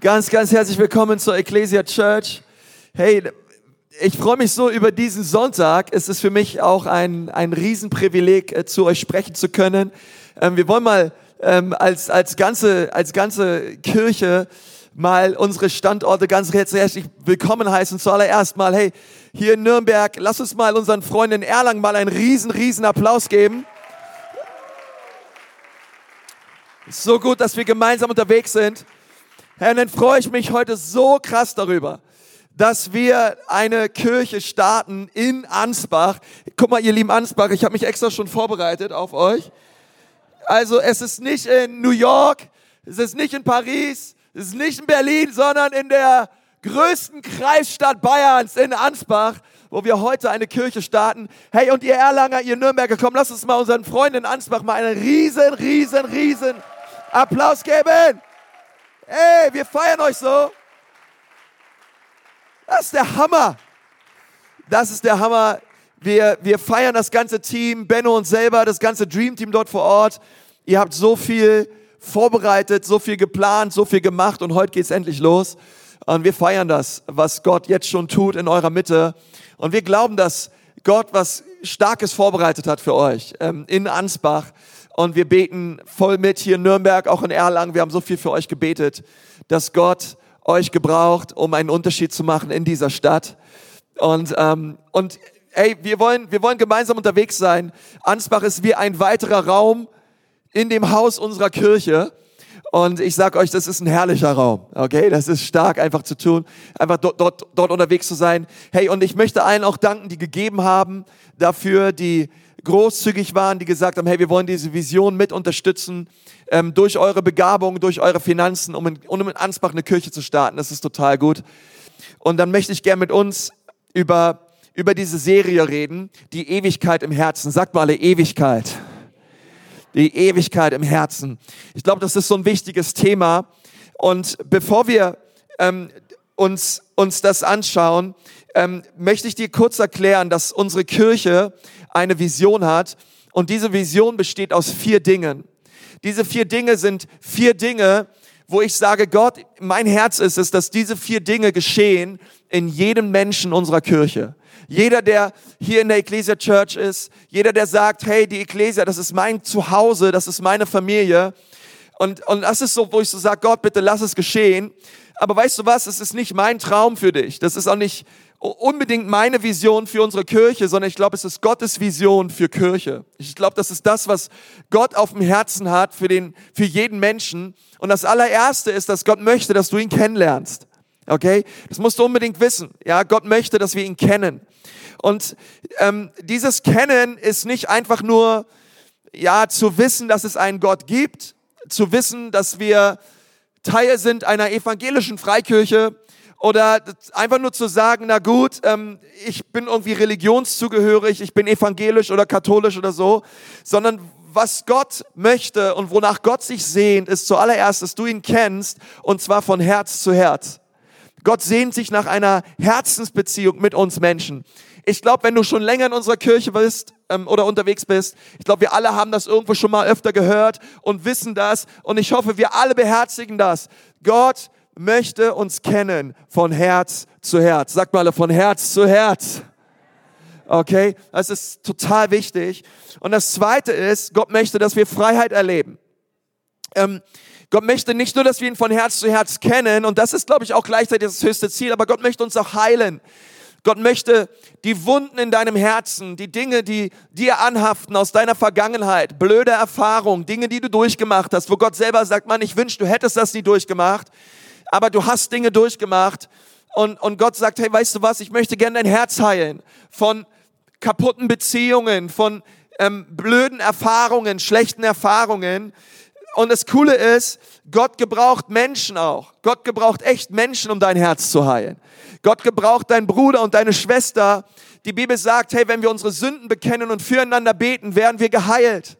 Ganz, ganz herzlich willkommen zur Ecclesia Church. Hey, ich freue mich so über diesen Sonntag. Es ist für mich auch ein, ein Riesenprivileg, äh, zu euch sprechen zu können. Ähm, wir wollen mal ähm, als, als, ganze, als ganze Kirche mal unsere Standorte ganz herzlich willkommen heißen. Zuallererst mal, hey, hier in Nürnberg, lass uns mal unseren Freunden in Erlangen mal einen riesen, riesen Applaus geben. So gut, dass wir gemeinsam unterwegs sind. Herr, dann freue ich mich heute so krass darüber, dass wir eine Kirche starten in Ansbach. Guck mal, ihr lieben Ansbach, ich habe mich extra schon vorbereitet auf euch. Also es ist nicht in New York, es ist nicht in Paris, es ist nicht in Berlin, sondern in der größten Kreisstadt Bayerns, in Ansbach, wo wir heute eine Kirche starten. Hey, und ihr Erlanger, ihr Nürnberger, komm, lasst uns mal unseren Freunden in Ansbach mal einen riesen, riesen, riesen Applaus geben. Hey, wir feiern euch so. Das ist der Hammer. Das ist der Hammer. Wir, wir feiern das ganze Team, Benno und selber, das ganze Dream Team dort vor Ort. Ihr habt so viel vorbereitet, so viel geplant, so viel gemacht und heute geht's endlich los. Und wir feiern das, was Gott jetzt schon tut in eurer Mitte. Und wir glauben, dass Gott was Starkes vorbereitet hat für euch ähm, in Ansbach. Und wir beten voll mit hier in Nürnberg, auch in Erlangen. Wir haben so viel für euch gebetet, dass Gott euch gebraucht, um einen Unterschied zu machen in dieser Stadt. Und, ähm, und hey, wir wollen, wir wollen gemeinsam unterwegs sein. Ansbach ist wie ein weiterer Raum in dem Haus unserer Kirche. Und ich sag euch, das ist ein herrlicher Raum. Okay, das ist stark einfach zu tun, einfach dort, dort, dort unterwegs zu sein. Hey, und ich möchte allen auch danken, die gegeben haben dafür, die großzügig waren, die gesagt haben, hey, wir wollen diese Vision mit unterstützen, ähm, durch eure Begabung, durch eure Finanzen, um in, um in Ansbach eine Kirche zu starten. Das ist total gut. Und dann möchte ich gerne mit uns über, über diese Serie reden, die Ewigkeit im Herzen. Sagt mal alle Ewigkeit. Die Ewigkeit im Herzen. Ich glaube, das ist so ein wichtiges Thema. Und bevor wir ähm, uns, uns das anschauen, ähm, möchte ich dir kurz erklären, dass unsere Kirche eine Vision hat. Und diese Vision besteht aus vier Dingen. Diese vier Dinge sind vier Dinge, wo ich sage, Gott, mein Herz ist es, dass diese vier Dinge geschehen in jedem Menschen unserer Kirche. Jeder, der hier in der Ecclesia Church ist, jeder, der sagt, hey, die Ecclesia, das ist mein Zuhause, das ist meine Familie. Und, und das ist so, wo ich so sage, Gott, bitte lass es geschehen. Aber weißt du was, es ist nicht mein Traum für dich. Das ist auch nicht unbedingt meine Vision für unsere Kirche, sondern ich glaube, es ist Gottes Vision für Kirche. Ich glaube, das ist das, was Gott auf dem Herzen hat für, den, für jeden Menschen. Und das allererste ist, dass Gott möchte, dass du ihn kennenlernst. Okay? Das musst du unbedingt wissen. Ja, Gott möchte, dass wir ihn kennen. Und ähm, dieses Kennen ist nicht einfach nur, ja, zu wissen, dass es einen Gott gibt, zu wissen, dass wir Teil sind einer evangelischen Freikirche, oder einfach nur zu sagen, na gut, ähm, ich bin irgendwie religionszugehörig, ich bin evangelisch oder katholisch oder so, sondern was Gott möchte und wonach Gott sich sehnt, ist zuallererst, dass du ihn kennst und zwar von Herz zu Herz. Gott sehnt sich nach einer Herzensbeziehung mit uns Menschen. Ich glaube, wenn du schon länger in unserer Kirche bist ähm, oder unterwegs bist, ich glaube, wir alle haben das irgendwo schon mal öfter gehört und wissen das. Und ich hoffe, wir alle beherzigen das. Gott möchte uns kennen von Herz zu Herz. Sagt mal von Herz zu Herz. Okay, das ist total wichtig. Und das Zweite ist, Gott möchte, dass wir Freiheit erleben. Ähm, Gott möchte nicht nur, dass wir ihn von Herz zu Herz kennen, und das ist, glaube ich, auch gleichzeitig das höchste Ziel, aber Gott möchte uns auch heilen. Gott möchte die Wunden in deinem Herzen, die Dinge, die dir anhaften aus deiner Vergangenheit, blöde Erfahrungen, Dinge, die du durchgemacht hast, wo Gott selber sagt, Mann, ich wünsche, du hättest das nie durchgemacht aber du hast Dinge durchgemacht und, und Gott sagt, hey, weißt du was, ich möchte gerne dein Herz heilen von kaputten Beziehungen, von ähm, blöden Erfahrungen, schlechten Erfahrungen. Und das Coole ist, Gott gebraucht Menschen auch. Gott gebraucht echt Menschen, um dein Herz zu heilen. Gott gebraucht deinen Bruder und deine Schwester. Die Bibel sagt, hey, wenn wir unsere Sünden bekennen und füreinander beten, werden wir geheilt.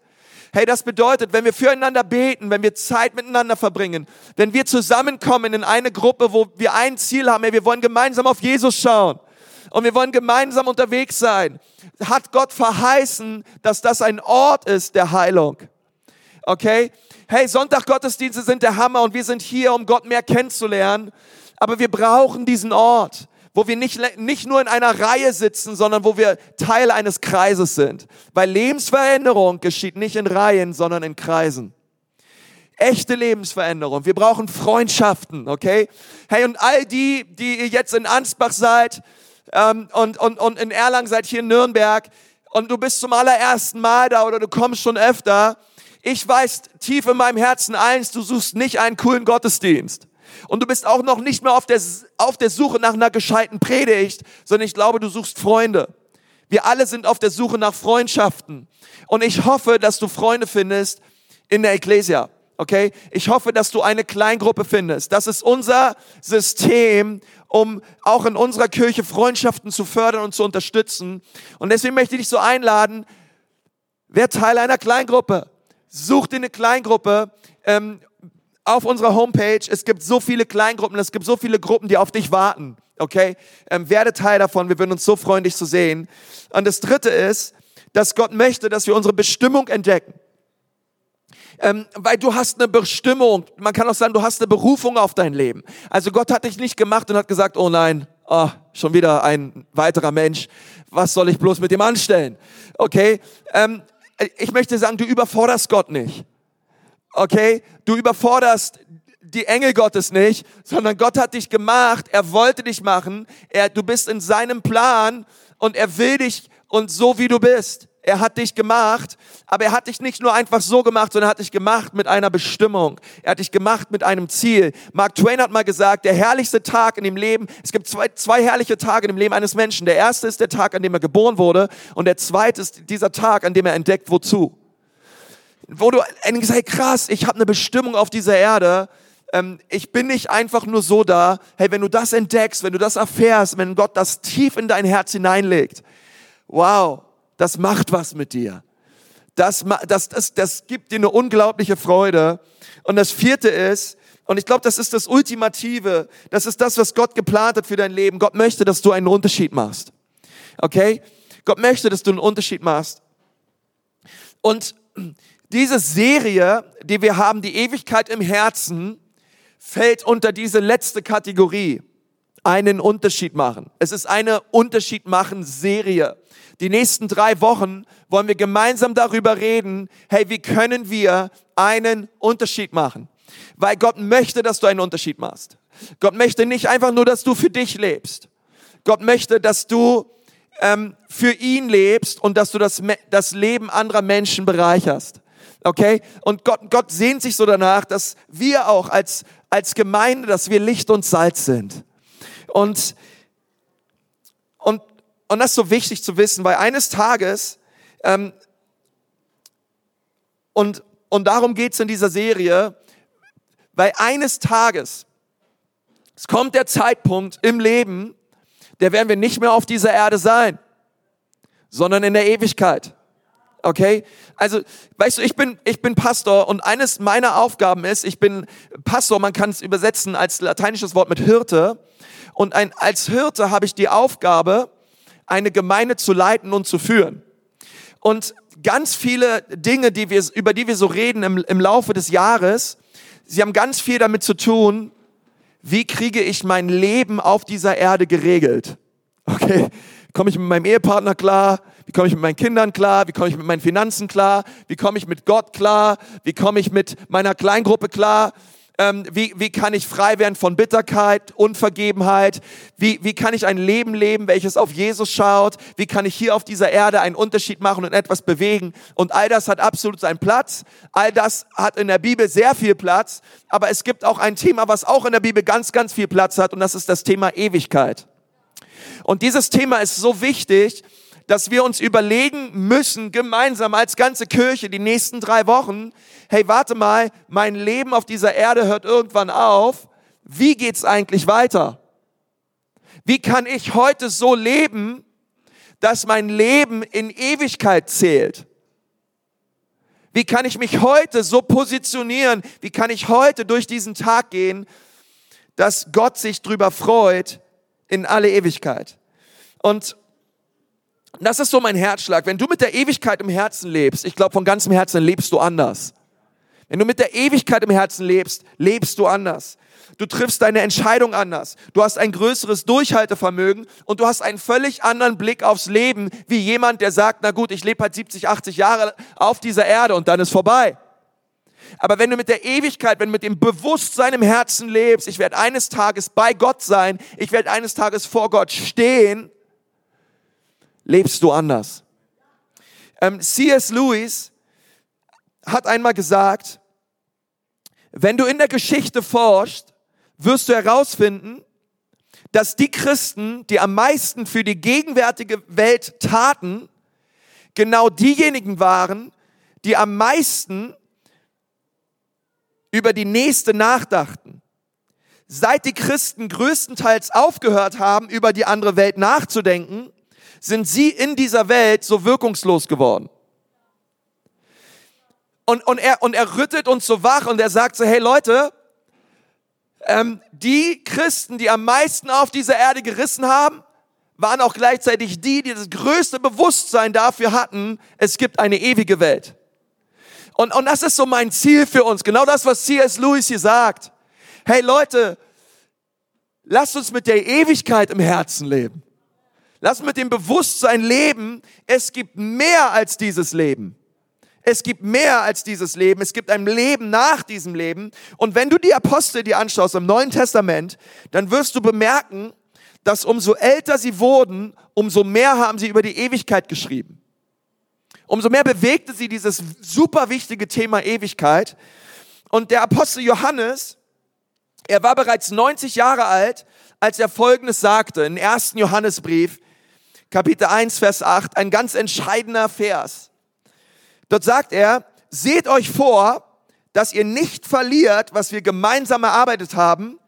Hey, das bedeutet, wenn wir füreinander beten, wenn wir Zeit miteinander verbringen, wenn wir zusammenkommen in eine Gruppe, wo wir ein Ziel haben, hey, wir wollen gemeinsam auf Jesus schauen und wir wollen gemeinsam unterwegs sein, hat Gott verheißen, dass das ein Ort ist der Heilung. Okay? Hey, Sonntag-Gottesdienste sind der Hammer und wir sind hier, um Gott mehr kennenzulernen. Aber wir brauchen diesen Ort, wo wir nicht, nicht nur in einer Reihe sitzen, sondern wo wir Teil eines Kreises sind. Weil Lebensveränderung geschieht nicht in Reihen, sondern in Kreisen echte Lebensveränderung. Wir brauchen Freundschaften, okay? Hey, und all die, die ihr jetzt in Ansbach seid ähm, und, und, und in Erlangen seid, hier in Nürnberg, und du bist zum allerersten Mal da oder du kommst schon öfter, ich weiß tief in meinem Herzen eins, du suchst nicht einen coolen Gottesdienst. Und du bist auch noch nicht mehr auf der, auf der Suche nach einer gescheiten Predigt, sondern ich glaube, du suchst Freunde. Wir alle sind auf der Suche nach Freundschaften. Und ich hoffe, dass du Freunde findest in der Ecclesia. Okay? Ich hoffe, dass du eine Kleingruppe findest. Das ist unser System, um auch in unserer Kirche Freundschaften zu fördern und zu unterstützen. Und deswegen möchte ich dich so einladen, wer Teil einer Kleingruppe. Such dir eine Kleingruppe ähm, auf unserer Homepage. Es gibt so viele Kleingruppen, es gibt so viele Gruppen, die auf dich warten. Okay? Ähm, werde Teil davon. Wir würden uns so freuen, dich zu sehen. Und das dritte ist, dass Gott möchte, dass wir unsere Bestimmung entdecken ähm, weil du hast eine Bestimmung. Man kann auch sagen, du hast eine Berufung auf dein Leben. Also Gott hat dich nicht gemacht und hat gesagt, oh nein, oh, schon wieder ein weiterer Mensch. Was soll ich bloß mit dem anstellen? Okay, ähm, ich möchte sagen, du überforderst Gott nicht. Okay, du überforderst die Engel Gottes nicht, sondern Gott hat dich gemacht, er wollte dich machen, er, du bist in seinem Plan und er will dich und so wie du bist. Er hat dich gemacht, aber er hat dich nicht nur einfach so gemacht, sondern er hat dich gemacht mit einer Bestimmung. Er hat dich gemacht mit einem Ziel. Mark Twain hat mal gesagt, der herrlichste Tag in dem Leben, es gibt zwei, zwei herrliche Tage in dem Leben eines Menschen. Der erste ist der Tag, an dem er geboren wurde und der zweite ist dieser Tag, an dem er entdeckt, wozu. Wo du denkst, hey krass, ich habe eine Bestimmung auf dieser Erde. Ähm, ich bin nicht einfach nur so da. Hey, wenn du das entdeckst, wenn du das erfährst, wenn Gott das tief in dein Herz hineinlegt, wow, das macht was mit dir. Das, das, das, das gibt dir eine unglaubliche Freude. Und das vierte ist, und ich glaube, das ist das Ultimative, das ist das, was Gott geplant hat für dein Leben. Gott möchte, dass du einen Unterschied machst. Okay? Gott möchte, dass du einen Unterschied machst. Und diese Serie, die wir haben, die Ewigkeit im Herzen, fällt unter diese letzte Kategorie. Einen Unterschied machen. Es ist eine Unterschied machen Serie. Die nächsten drei Wochen wollen wir gemeinsam darüber reden, hey, wie können wir einen Unterschied machen? Weil Gott möchte, dass du einen Unterschied machst. Gott möchte nicht einfach nur, dass du für dich lebst. Gott möchte, dass du ähm, für ihn lebst und dass du das, das Leben anderer Menschen bereicherst. Okay? Und Gott, Gott sehnt sich so danach, dass wir auch als, als Gemeinde, dass wir Licht und Salz sind. Und, und und das ist so wichtig zu wissen, weil eines Tages, ähm, und, und darum geht's in dieser Serie, weil eines Tages, es kommt der Zeitpunkt im Leben, der werden wir nicht mehr auf dieser Erde sein, sondern in der Ewigkeit. Okay? Also, weißt du, ich bin, ich bin Pastor und eines meiner Aufgaben ist, ich bin Pastor, man kann es übersetzen als lateinisches Wort mit Hirte. Und ein, als Hirte habe ich die Aufgabe, eine Gemeinde zu leiten und zu führen. Und ganz viele Dinge, die wir, über die wir so reden im, im Laufe des Jahres, sie haben ganz viel damit zu tun, wie kriege ich mein Leben auf dieser Erde geregelt? Okay, komme ich mit meinem Ehepartner klar? Wie komme ich mit meinen Kindern klar? Wie komme ich mit meinen Finanzen klar? Wie komme ich mit Gott klar? Wie komme ich mit meiner Kleingruppe klar? ähm, wie, wie kann ich frei werden von Bitterkeit, Unvergebenheit, wie, wie kann ich ein Leben leben, welches auf Jesus schaut, wie kann ich hier auf dieser Erde einen Unterschied machen und etwas bewegen. Und all das hat absolut seinen Platz, all das hat in der Bibel sehr viel Platz, aber es gibt auch ein Thema, was auch in der Bibel ganz, ganz viel Platz hat und das ist das Thema Ewigkeit. Und dieses Thema ist so wichtig, dass wir uns überlegen müssen, gemeinsam als ganze Kirche, die nächsten drei Wochen, hey, warte mal, mein Leben auf dieser Erde hört irgendwann auf. Wie geht's eigentlich weiter? Wie kann ich heute so leben, dass mein Leben in Ewigkeit zählt? Wie kann ich mich heute so positionieren? Wie kann ich heute durch diesen Tag gehen, dass Gott sich drüber freut in alle Ewigkeit? Und das ist so mein Herzschlag. Wenn du mit der Ewigkeit im Herzen lebst, ich glaube von ganzem Herzen lebst du anders. Wenn du mit der Ewigkeit im Herzen lebst, lebst du anders. Du triffst deine Entscheidung anders. Du hast ein größeres Durchhaltevermögen und du hast einen völlig anderen Blick aufs Leben, wie jemand, der sagt, na gut, ich lebe halt 70, 80 Jahre auf dieser Erde und dann ist vorbei. Aber wenn du mit der Ewigkeit, wenn du mit dem Bewusstsein im Herzen lebst, ich werde eines Tages bei Gott sein, ich werde eines Tages vor Gott stehen, lebst du anders. Ähm, C.S. Lewis hat einmal gesagt, wenn du in der Geschichte forschst, wirst du herausfinden, dass die Christen, die am meisten für die gegenwärtige Welt taten, genau diejenigen waren, die am meisten über die nächste nachdachten. Seit die Christen größtenteils aufgehört haben, über die andere Welt nachzudenken, sind sie in dieser Welt so wirkungslos geworden. Und, und, er, und er rüttet uns so wach und er sagt so, hey Leute, ähm, die Christen, die am meisten auf dieser Erde gerissen haben, waren auch gleichzeitig die, die das größte Bewusstsein dafür hatten, es gibt eine ewige Welt. Und, und das ist so mein Ziel für uns. Genau das, was C.S. Lewis hier sagt. Hey Leute, lasst uns mit der Ewigkeit im Herzen leben. Lasst uns mit dem Bewusstsein leben, es gibt mehr als dieses Leben. Es gibt mehr als dieses Leben. Es gibt ein Leben nach diesem Leben. Und wenn du die Apostel dir anschaust im Neuen Testament, dann wirst du bemerken, dass umso älter sie wurden, umso mehr haben sie über die Ewigkeit geschrieben umso mehr bewegte sie dieses super wichtige Thema Ewigkeit. Und der Apostel Johannes, er war bereits 90 Jahre alt, als er Folgendes sagte, im ersten Johannesbrief, Kapitel 1, Vers 8, ein ganz entscheidender Vers. Dort sagt er, seht euch vor, dass ihr nicht verliert, was wir gemeinsam erarbeitet haben,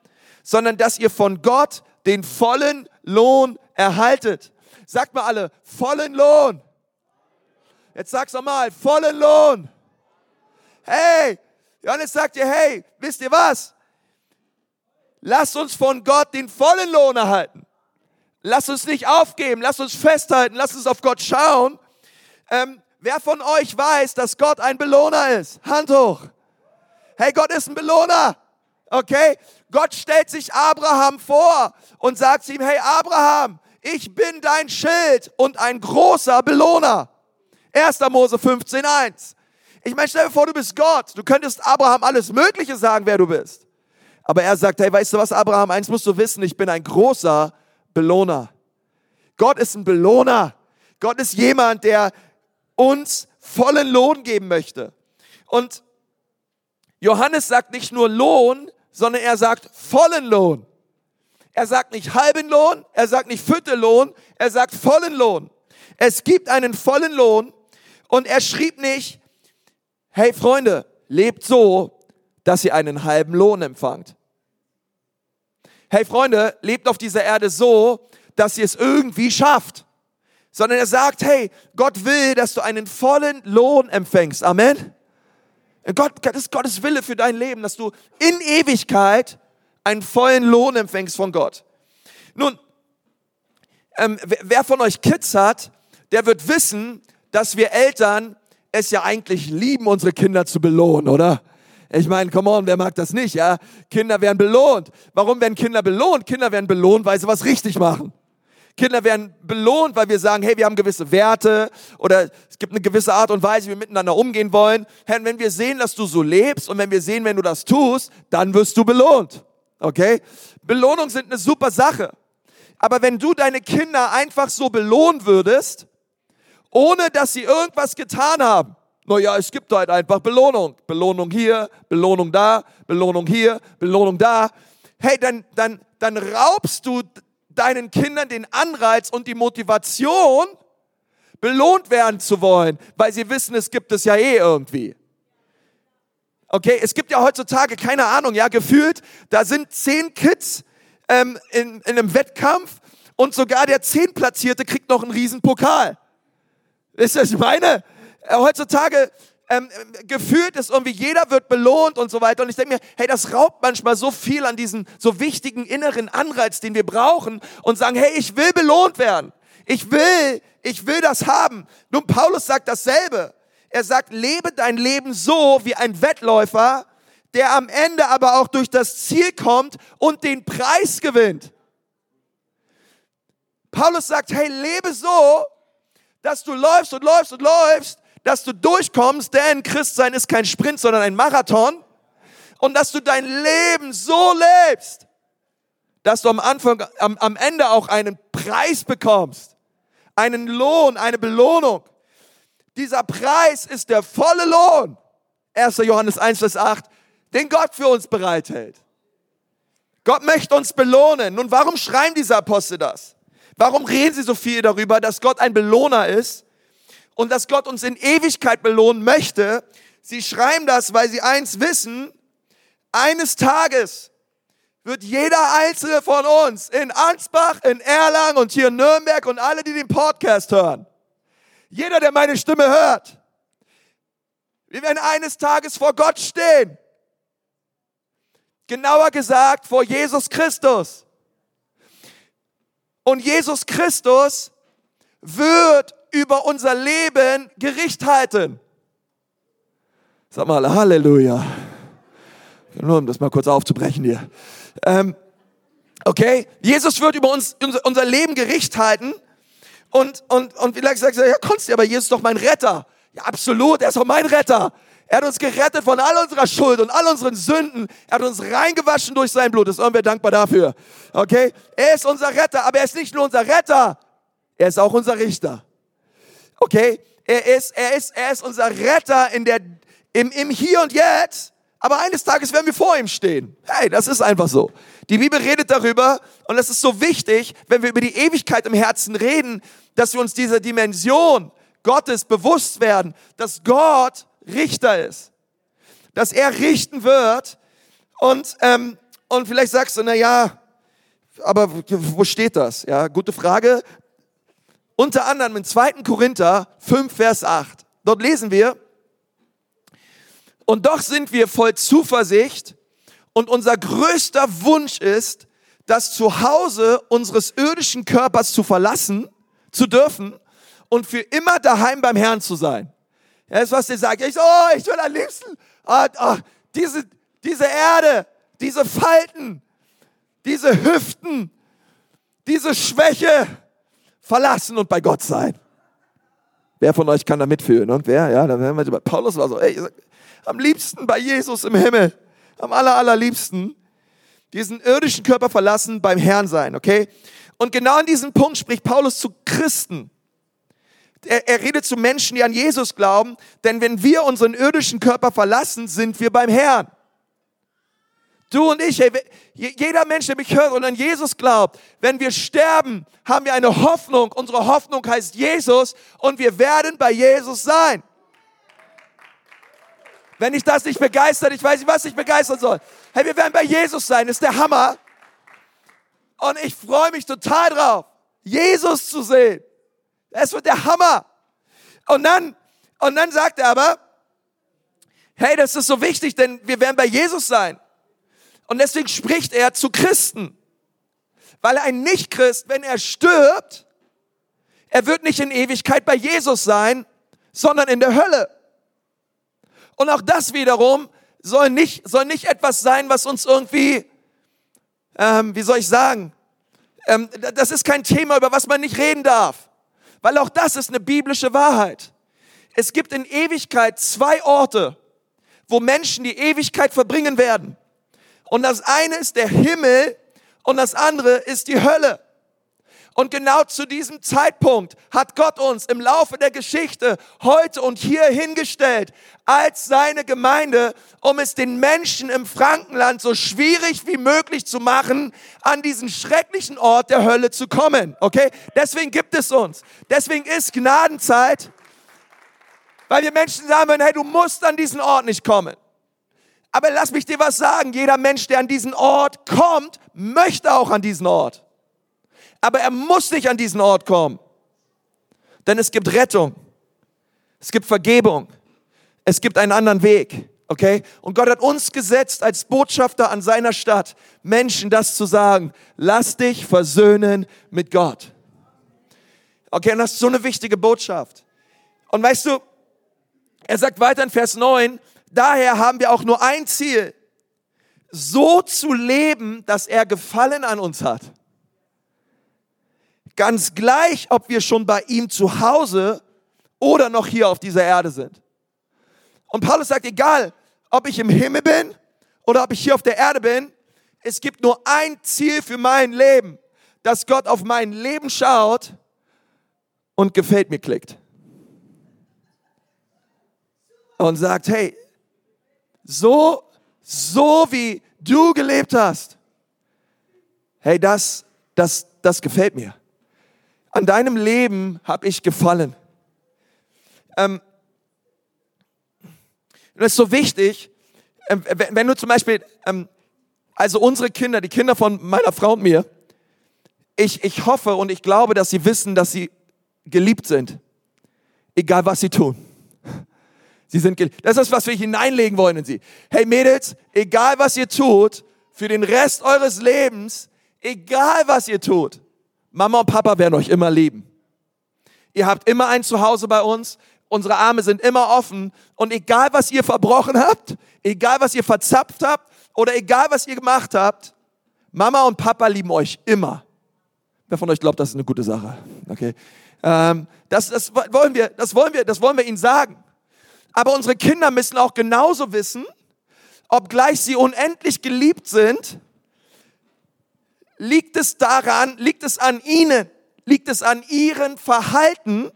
sondern dass ihr von Gott den vollen Lohn erhaltet. Sagt mal alle, vollen Lohn. Jetzt sag's nochmal, vollen Lohn. Hey, Johannes sagt dir, hey, wisst ihr was? Lasst uns von Gott den vollen Lohn erhalten. Lasst uns nicht aufgeben, lasst uns festhalten, lasst uns auf Gott schauen. Ähm, wer von euch weiß, dass Gott ein Belohner ist? Hand hoch. Hey, Gott ist ein Belohner. Okay? Gott stellt sich Abraham vor und sagt ihm, hey Abraham, ich bin dein Schild und ein großer Belohner. 1. Mose 15, 1. Ich meine, stell dir vor, du bist Gott. Du könntest Abraham alles Mögliche sagen, wer du bist. Aber er sagt, hey, weißt du was, Abraham, eins musst du wissen, ich bin ein großer Belohner. Gott ist ein Belohner. Gott ist jemand, der uns vollen Lohn geben möchte. Und Johannes sagt nicht nur Lohn, sondern er sagt vollen Lohn. Er sagt nicht halben Lohn, er sagt nicht Viertellohn, er sagt vollen Lohn. Es gibt einen vollen Lohn und er schrieb nicht, hey Freunde, lebt so, dass ihr einen halben Lohn empfangt. Hey Freunde, lebt auf dieser Erde so, dass ihr es irgendwie schafft. Sondern er sagt, hey, Gott will, dass du einen vollen Lohn empfängst. Amen. Gott, das ist Gottes Wille für dein Leben, dass du in Ewigkeit einen vollen Lohn empfängst von Gott. Nun, ähm, wer von euch Kids hat, der wird wissen, dass wir Eltern es ja eigentlich lieben, unsere Kinder zu belohnen, oder? Ich meine, come on, wer mag das nicht, ja? Kinder werden belohnt. Warum werden Kinder belohnt? Kinder werden belohnt, weil sie was richtig machen. Kinder werden belohnt, weil wir sagen, hey, wir haben gewisse Werte oder es gibt eine gewisse Art und Weise, wie wir miteinander umgehen wollen. Herr, wenn wir sehen, dass du so lebst und wenn wir sehen, wenn du das tust, dann wirst du belohnt. Okay? Belohnungen sind eine super Sache. Aber wenn du deine Kinder einfach so belohnen würdest, ohne dass sie irgendwas getan haben. Naja, es gibt halt einfach Belohnung. Belohnung hier, Belohnung da, Belohnung hier, Belohnung da. Hey, dann, dann, dann raubst du deinen Kindern den Anreiz und die Motivation, belohnt werden zu wollen, weil sie wissen, es gibt es ja eh irgendwie. Okay, es gibt ja heutzutage, keine Ahnung, ja, gefühlt, da sind zehn Kids ähm, in, in einem Wettkampf und sogar der Zehnplatzierte kriegt noch einen riesen Pokal. Was ich meine? Äh, heutzutage ähm, gefühlt ist irgendwie jeder wird belohnt und so weiter. Und ich denke mir, hey, das raubt manchmal so viel an diesen so wichtigen inneren Anreiz, den wir brauchen und sagen, hey, ich will belohnt werden. Ich will, ich will das haben. Nun, Paulus sagt dasselbe. Er sagt, lebe dein Leben so wie ein Wettläufer, der am Ende aber auch durch das Ziel kommt und den Preis gewinnt. Paulus sagt, hey, lebe so, dass du läufst und läufst und läufst, dass du durchkommst, denn Christsein ist kein Sprint, sondern ein Marathon. Und dass du dein Leben so lebst, dass du am Anfang, am, am Ende auch einen Preis bekommst. Einen Lohn, eine Belohnung. Dieser Preis ist der volle Lohn. 1. Johannes 1, Vers 8, den Gott für uns bereithält. Gott möchte uns belohnen. Nun, warum schreiben diese Apostel das? Warum reden sie so viel darüber, dass Gott ein Belohner ist und dass Gott uns in Ewigkeit belohnen möchte? Sie schreiben das, weil sie eins wissen, eines Tages wird jeder einzelne von uns in Ansbach, in Erlangen und hier in Nürnberg und alle, die den Podcast hören, jeder, der meine Stimme hört, wir werden eines Tages vor Gott stehen. Genauer gesagt vor Jesus Christus. Und Jesus Christus wird über unser Leben Gericht halten. Sag mal Halleluja. Nur um das mal kurz aufzubrechen hier. Ähm, okay, Jesus wird über uns unser Leben Gericht halten. Und, und, und vielleicht sagst du, ja, konntest du, aber Jesus ist doch mein Retter. Ja, absolut, er ist doch mein Retter. Er hat uns gerettet von all unserer Schuld und all unseren Sünden. Er hat uns reingewaschen durch sein Blut. Das sind wir dankbar dafür. Okay? Er ist unser Retter, aber er ist nicht nur unser Retter. Er ist auch unser Richter. Okay? Er ist, er ist, er ist unser Retter in der, im, im Hier und Jetzt. Aber eines Tages werden wir vor ihm stehen. Hey, das ist einfach so. Die Bibel redet darüber und es ist so wichtig, wenn wir über die Ewigkeit im Herzen reden, dass wir uns dieser Dimension Gottes bewusst werden, dass Gott Richter ist. Dass er richten wird und, ähm, und vielleicht sagst du, na ja, aber wo steht das? Ja, gute Frage. Unter anderem in 2. Korinther 5, Vers 8. Dort lesen wir, und doch sind wir voll Zuversicht und unser größter Wunsch ist, das Zuhause unseres irdischen Körpers zu verlassen, zu dürfen und für immer daheim beim Herrn zu sein. Das ist, was sie sagt. Ich so, oh, ich will am liebsten oh, oh, diese, diese Erde, diese Falten, diese Hüften, diese Schwäche verlassen und bei Gott sein. Wer von euch kann da mitfühlen? Und wer? Ja, da werden wir, Paulus war so, ey, am liebsten bei Jesus im Himmel, am aller, allerliebsten, diesen irdischen Körper verlassen, beim Herrn sein, okay? Und genau an diesem Punkt spricht Paulus zu Christen er, er redet zu Menschen, die an Jesus glauben, denn wenn wir unseren irdischen Körper verlassen, sind wir beim Herrn. Du und ich, hey, jeder Mensch, der mich hört und an Jesus glaubt, wenn wir sterben, haben wir eine Hoffnung. Unsere Hoffnung heißt Jesus und wir werden bei Jesus sein. Wenn ich das nicht begeistert, ich weiß nicht, was ich begeistern soll. Hey, wir werden bei Jesus sein, ist der Hammer. Und ich freue mich total drauf, Jesus zu sehen. Es wird der Hammer. Und dann, und dann sagt er aber, hey, das ist so wichtig, denn wir werden bei Jesus sein. Und deswegen spricht er zu Christen. Weil ein Nichtchrist, wenn er stirbt, er wird nicht in Ewigkeit bei Jesus sein, sondern in der Hölle. Und auch das wiederum soll nicht, soll nicht etwas sein, was uns irgendwie, ähm, wie soll ich sagen, ähm, das ist kein Thema, über was man nicht reden darf. Weil auch das ist eine biblische Wahrheit. Es gibt in Ewigkeit zwei Orte, wo Menschen die Ewigkeit verbringen werden. Und das eine ist der Himmel und das andere ist die Hölle. Und genau zu diesem Zeitpunkt hat Gott uns im Laufe der Geschichte heute und hier hingestellt als seine Gemeinde, um es den Menschen im Frankenland so schwierig wie möglich zu machen, an diesen schrecklichen Ort der Hölle zu kommen. Okay? Deswegen gibt es uns. Deswegen ist Gnadenzeit, weil wir Menschen sagen, hey, du musst an diesen Ort nicht kommen. Aber lass mich dir was sagen. Jeder Mensch, der an diesen Ort kommt, möchte auch an diesen Ort. Aber er muss nicht an diesen Ort kommen. Denn es gibt Rettung. Es gibt Vergebung. Es gibt einen anderen Weg. Okay? Und Gott hat uns gesetzt als Botschafter an seiner Stadt, Menschen das zu sagen. Lass dich versöhnen mit Gott. Okay, und das ist so eine wichtige Botschaft. Und weißt du, Er sagt weiter in Vers 9, daher haben wir auch nur ein Ziel, so zu leben, dass er Gefallen an uns hat. Ganz gleich, ob wir schon bei ihm zu Hause oder noch hier auf dieser Erde sind. Und Paulus sagt, egal, ob ich im Himmel bin oder ob ich hier auf der Erde bin, es gibt nur ein Ziel für mein Leben, dass Gott auf mein Leben schaut und gefällt mir klickt. Und sagt, hey, so, so wie du gelebt hast, hey, das, das, das gefällt mir. An deinem Leben habe ich gefallen. Ähm, das ist so wichtig, ähm, wenn du zum Beispiel, ähm, also unsere Kinder, die Kinder von meiner Frau und mir, ich, ich hoffe und ich glaube, dass sie wissen, dass sie geliebt sind, egal was sie tun. Sie sind. Das ist, was wir hineinlegen wollen in sie. Hey Mädels, egal was ihr tut, für den Rest eures Lebens, egal was ihr tut, Mama und Papa werden euch immer lieben. Ihr habt immer ein Zuhause bei uns. Unsere Arme sind immer offen. Und egal, was ihr verbrochen habt, egal, was ihr verzapft habt oder egal, was ihr gemacht habt, Mama und Papa lieben euch immer. Wer von euch glaubt, das ist eine gute Sache? Okay. Ähm, das, das wollen wir, das wollen wir, das wollen wir ihnen sagen. Aber unsere Kinder müssen auch genauso wissen, obgleich sie unendlich geliebt sind, liegt es daran, liegt es an ihnen, liegt es an ihrem Verhalten,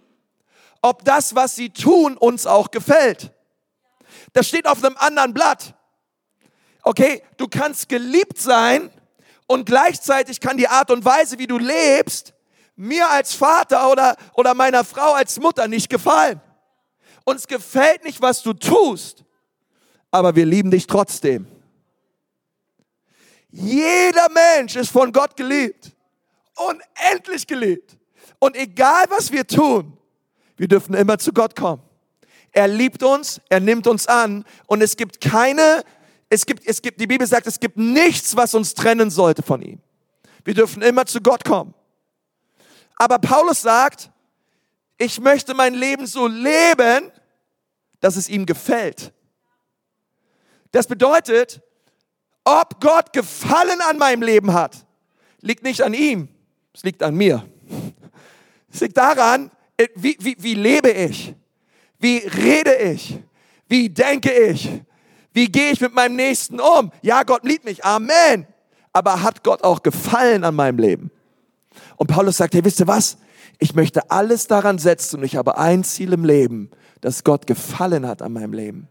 ob das, was sie tun, uns auch gefällt. Das steht auf einem anderen Blatt. Okay, du kannst geliebt sein und gleichzeitig kann die Art und Weise, wie du lebst, mir als Vater oder, oder meiner Frau als Mutter nicht gefallen. Uns gefällt nicht, was du tust, aber wir lieben dich trotzdem. Jeder Mensch ist von Gott geliebt. Unendlich geliebt. Und egal was wir tun, wir dürfen immer zu Gott kommen. Er liebt uns, er nimmt uns an und es gibt keine, es gibt, es gibt, die Bibel sagt, es gibt nichts, was uns trennen sollte von ihm. Wir dürfen immer zu Gott kommen. Aber Paulus sagt, ich möchte mein Leben so leben, dass es ihm gefällt. Das bedeutet, ob Gott Gefallen an meinem Leben hat, liegt nicht an ihm, es liegt an mir. Es liegt daran, äh, wie, wie, wie lebe ich, wie rede ich, wie denke ich, wie gehe ich mit meinem Nächsten um. Ja, Gott liebt mich, Amen. Aber hat Gott auch Gefallen an meinem Leben? Und Paulus sagt, hey, wisst ihr was? Ich möchte alles daran setzen und ich habe ein Ziel im Leben, dass Gott Gefallen hat an meinem Leben.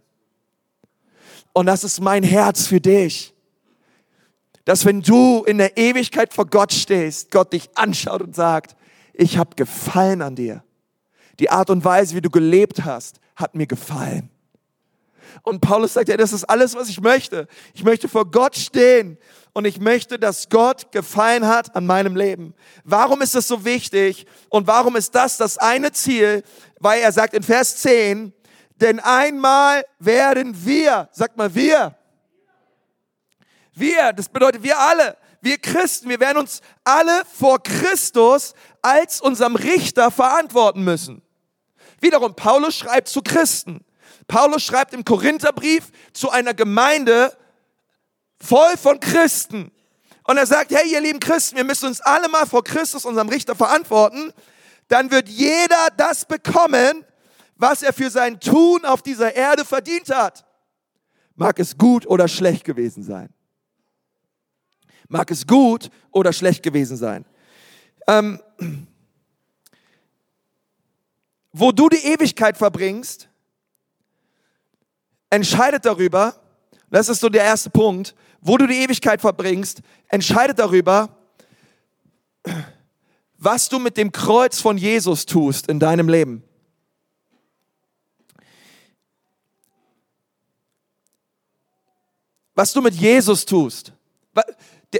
Und das ist mein Herz für dich dass wenn du in der Ewigkeit vor Gott stehst, Gott dich anschaut und sagt, ich habe gefallen an dir. Die Art und Weise, wie du gelebt hast, hat mir gefallen. Und Paulus sagt, ja, das ist alles, was ich möchte. Ich möchte vor Gott stehen und ich möchte, dass Gott gefallen hat an meinem Leben. Warum ist das so wichtig und warum ist das das eine Ziel? Weil er sagt in Vers 10, denn einmal werden wir, sagt mal wir, wir, das bedeutet wir alle, wir Christen, wir werden uns alle vor Christus als unserem Richter verantworten müssen. Wiederum, Paulus schreibt zu Christen. Paulus schreibt im Korintherbrief zu einer Gemeinde voll von Christen. Und er sagt, hey, ihr lieben Christen, wir müssen uns alle mal vor Christus, unserem Richter, verantworten. Dann wird jeder das bekommen, was er für sein Tun auf dieser Erde verdient hat. Mag es gut oder schlecht gewesen sein. Mag es gut oder schlecht gewesen sein. Ähm, wo du die Ewigkeit verbringst, entscheidet darüber, das ist so der erste Punkt, wo du die Ewigkeit verbringst, entscheidet darüber, was du mit dem Kreuz von Jesus tust in deinem Leben. Was du mit Jesus tust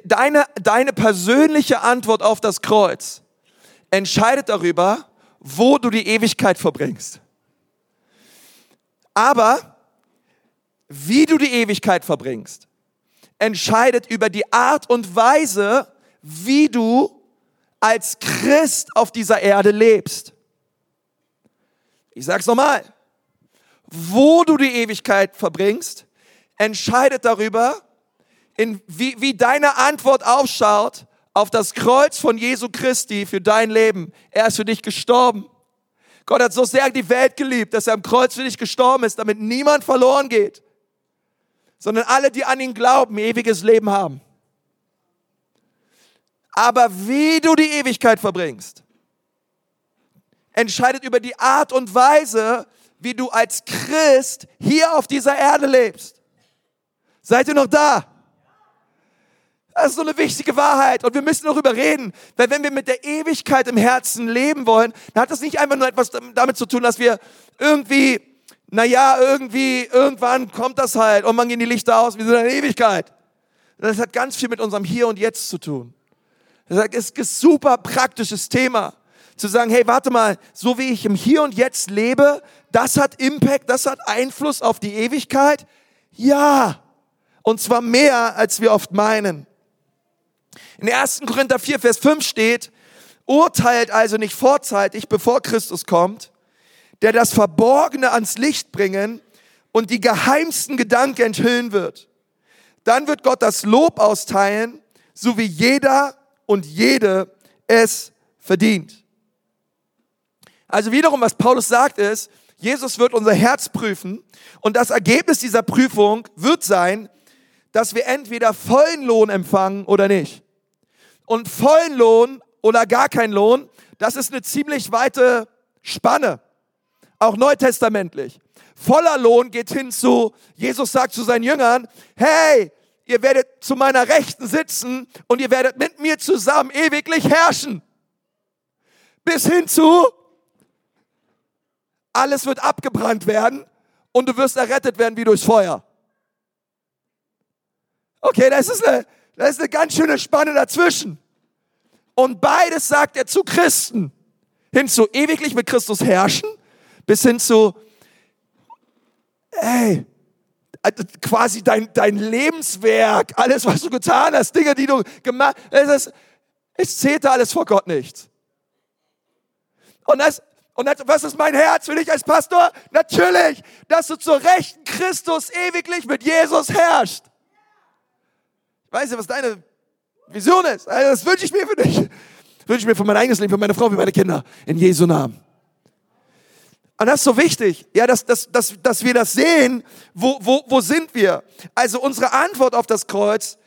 deine, deine persönliche Antwort auf das Kreuz entscheidet darüber, wo du die Ewigkeit verbringst. Aber wie du die Ewigkeit verbringst, entscheidet über die Art und Weise, wie du als Christ auf dieser Erde lebst. Ich sag's nochmal. wo du die Ewigkeit verbringst, entscheidet darüber, in, wie, wie deine Antwort ausschaut auf das Kreuz von Jesu Christi für dein Leben. Er ist für dich gestorben. Gott hat so sehr die Welt geliebt, dass er am Kreuz für dich gestorben ist, damit niemand verloren geht, sondern alle, die an ihn glauben, ewiges Leben haben. Aber wie du die Ewigkeit verbringst, entscheidet über die Art und Weise, wie du als Christ hier auf dieser Erde lebst. Seid ihr noch da? Das ist so eine wichtige Wahrheit und wir müssen darüber reden, weil wenn wir mit der Ewigkeit im Herzen leben wollen, dann hat das nicht einfach nur etwas damit zu tun, dass wir irgendwie, naja, irgendwie, irgendwann kommt das halt und man gehen die Lichter aus, wir sind in der Ewigkeit. Das hat ganz viel mit unserem Hier und Jetzt zu tun. Das ist ein super praktisches Thema. Zu sagen, hey, warte mal, so wie ich im Hier und Jetzt lebe, das hat Impact, das hat Einfluss auf die Ewigkeit? Ja. Und zwar mehr, als wir oft meinen. In 1. Korinther 4, Vers 5 steht, urteilt also nicht vorzeitig, bevor Christus kommt, der das Verborgene ans Licht bringen und die geheimsten Gedanken enthüllen wird. Dann wird Gott das Lob austeilen, so wie jeder und jede es verdient. Also wiederum, was Paulus sagt ist, Jesus wird unser Herz prüfen und das Ergebnis dieser Prüfung wird sein, dass wir entweder vollen Lohn empfangen oder nicht. Und vollen Lohn oder gar kein Lohn, das ist eine ziemlich weite Spanne, auch neutestamentlich. Voller Lohn geht hin zu, Jesus sagt zu seinen Jüngern, hey, ihr werdet zu meiner Rechten sitzen und ihr werdet mit mir zusammen ewiglich herrschen. Bis hin zu, alles wird abgebrannt werden und du wirst errettet werden wie durchs Feuer. Okay, das ist eine, das ist eine ganz schöne Spanne dazwischen. Und beides sagt er zu Christen. Hin zu ewiglich mit Christus herrschen, bis hin zu, ey, also quasi dein, dein Lebenswerk, alles, was du getan hast, Dinge, die du gemacht hast, es, es zählt alles vor Gott nichts. Und das, und das, was ist mein Herz für dich als Pastor? Natürlich, dass du zur Rechten Christus ewiglich mit Jesus herrschst. Ich weiß ja, was deine Vision ist. Also das wünsche ich mir für dich. Das wünsche ich mir für mein eigenes Leben, für meine Frau, für meine Kinder. In Jesu Namen. Und das ist so wichtig, ja, dass, dass, dass, dass wir das sehen, wo, wo, wo sind wir? Also unsere Antwort auf das Kreuz,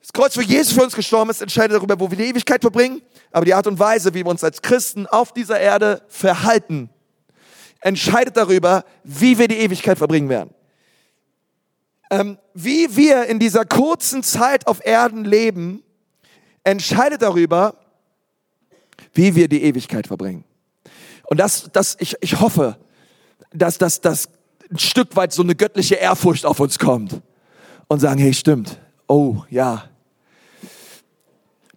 das Kreuz, wo Jesus für uns gestorben ist, entscheidet darüber, wo wir die Ewigkeit verbringen, aber die Art und Weise, wie wir uns als Christen auf dieser Erde verhalten, entscheidet darüber, wie wir die Ewigkeit verbringen werden. Ähm, wie wir in dieser kurzen Zeit auf Erden leben, entscheidet darüber, wie wir die Ewigkeit verbringen. Und das, das, ich, ich hoffe, dass das, das ein Stück weit so eine göttliche Ehrfurcht auf uns kommt und sagen, hey, stimmt. Oh, ja.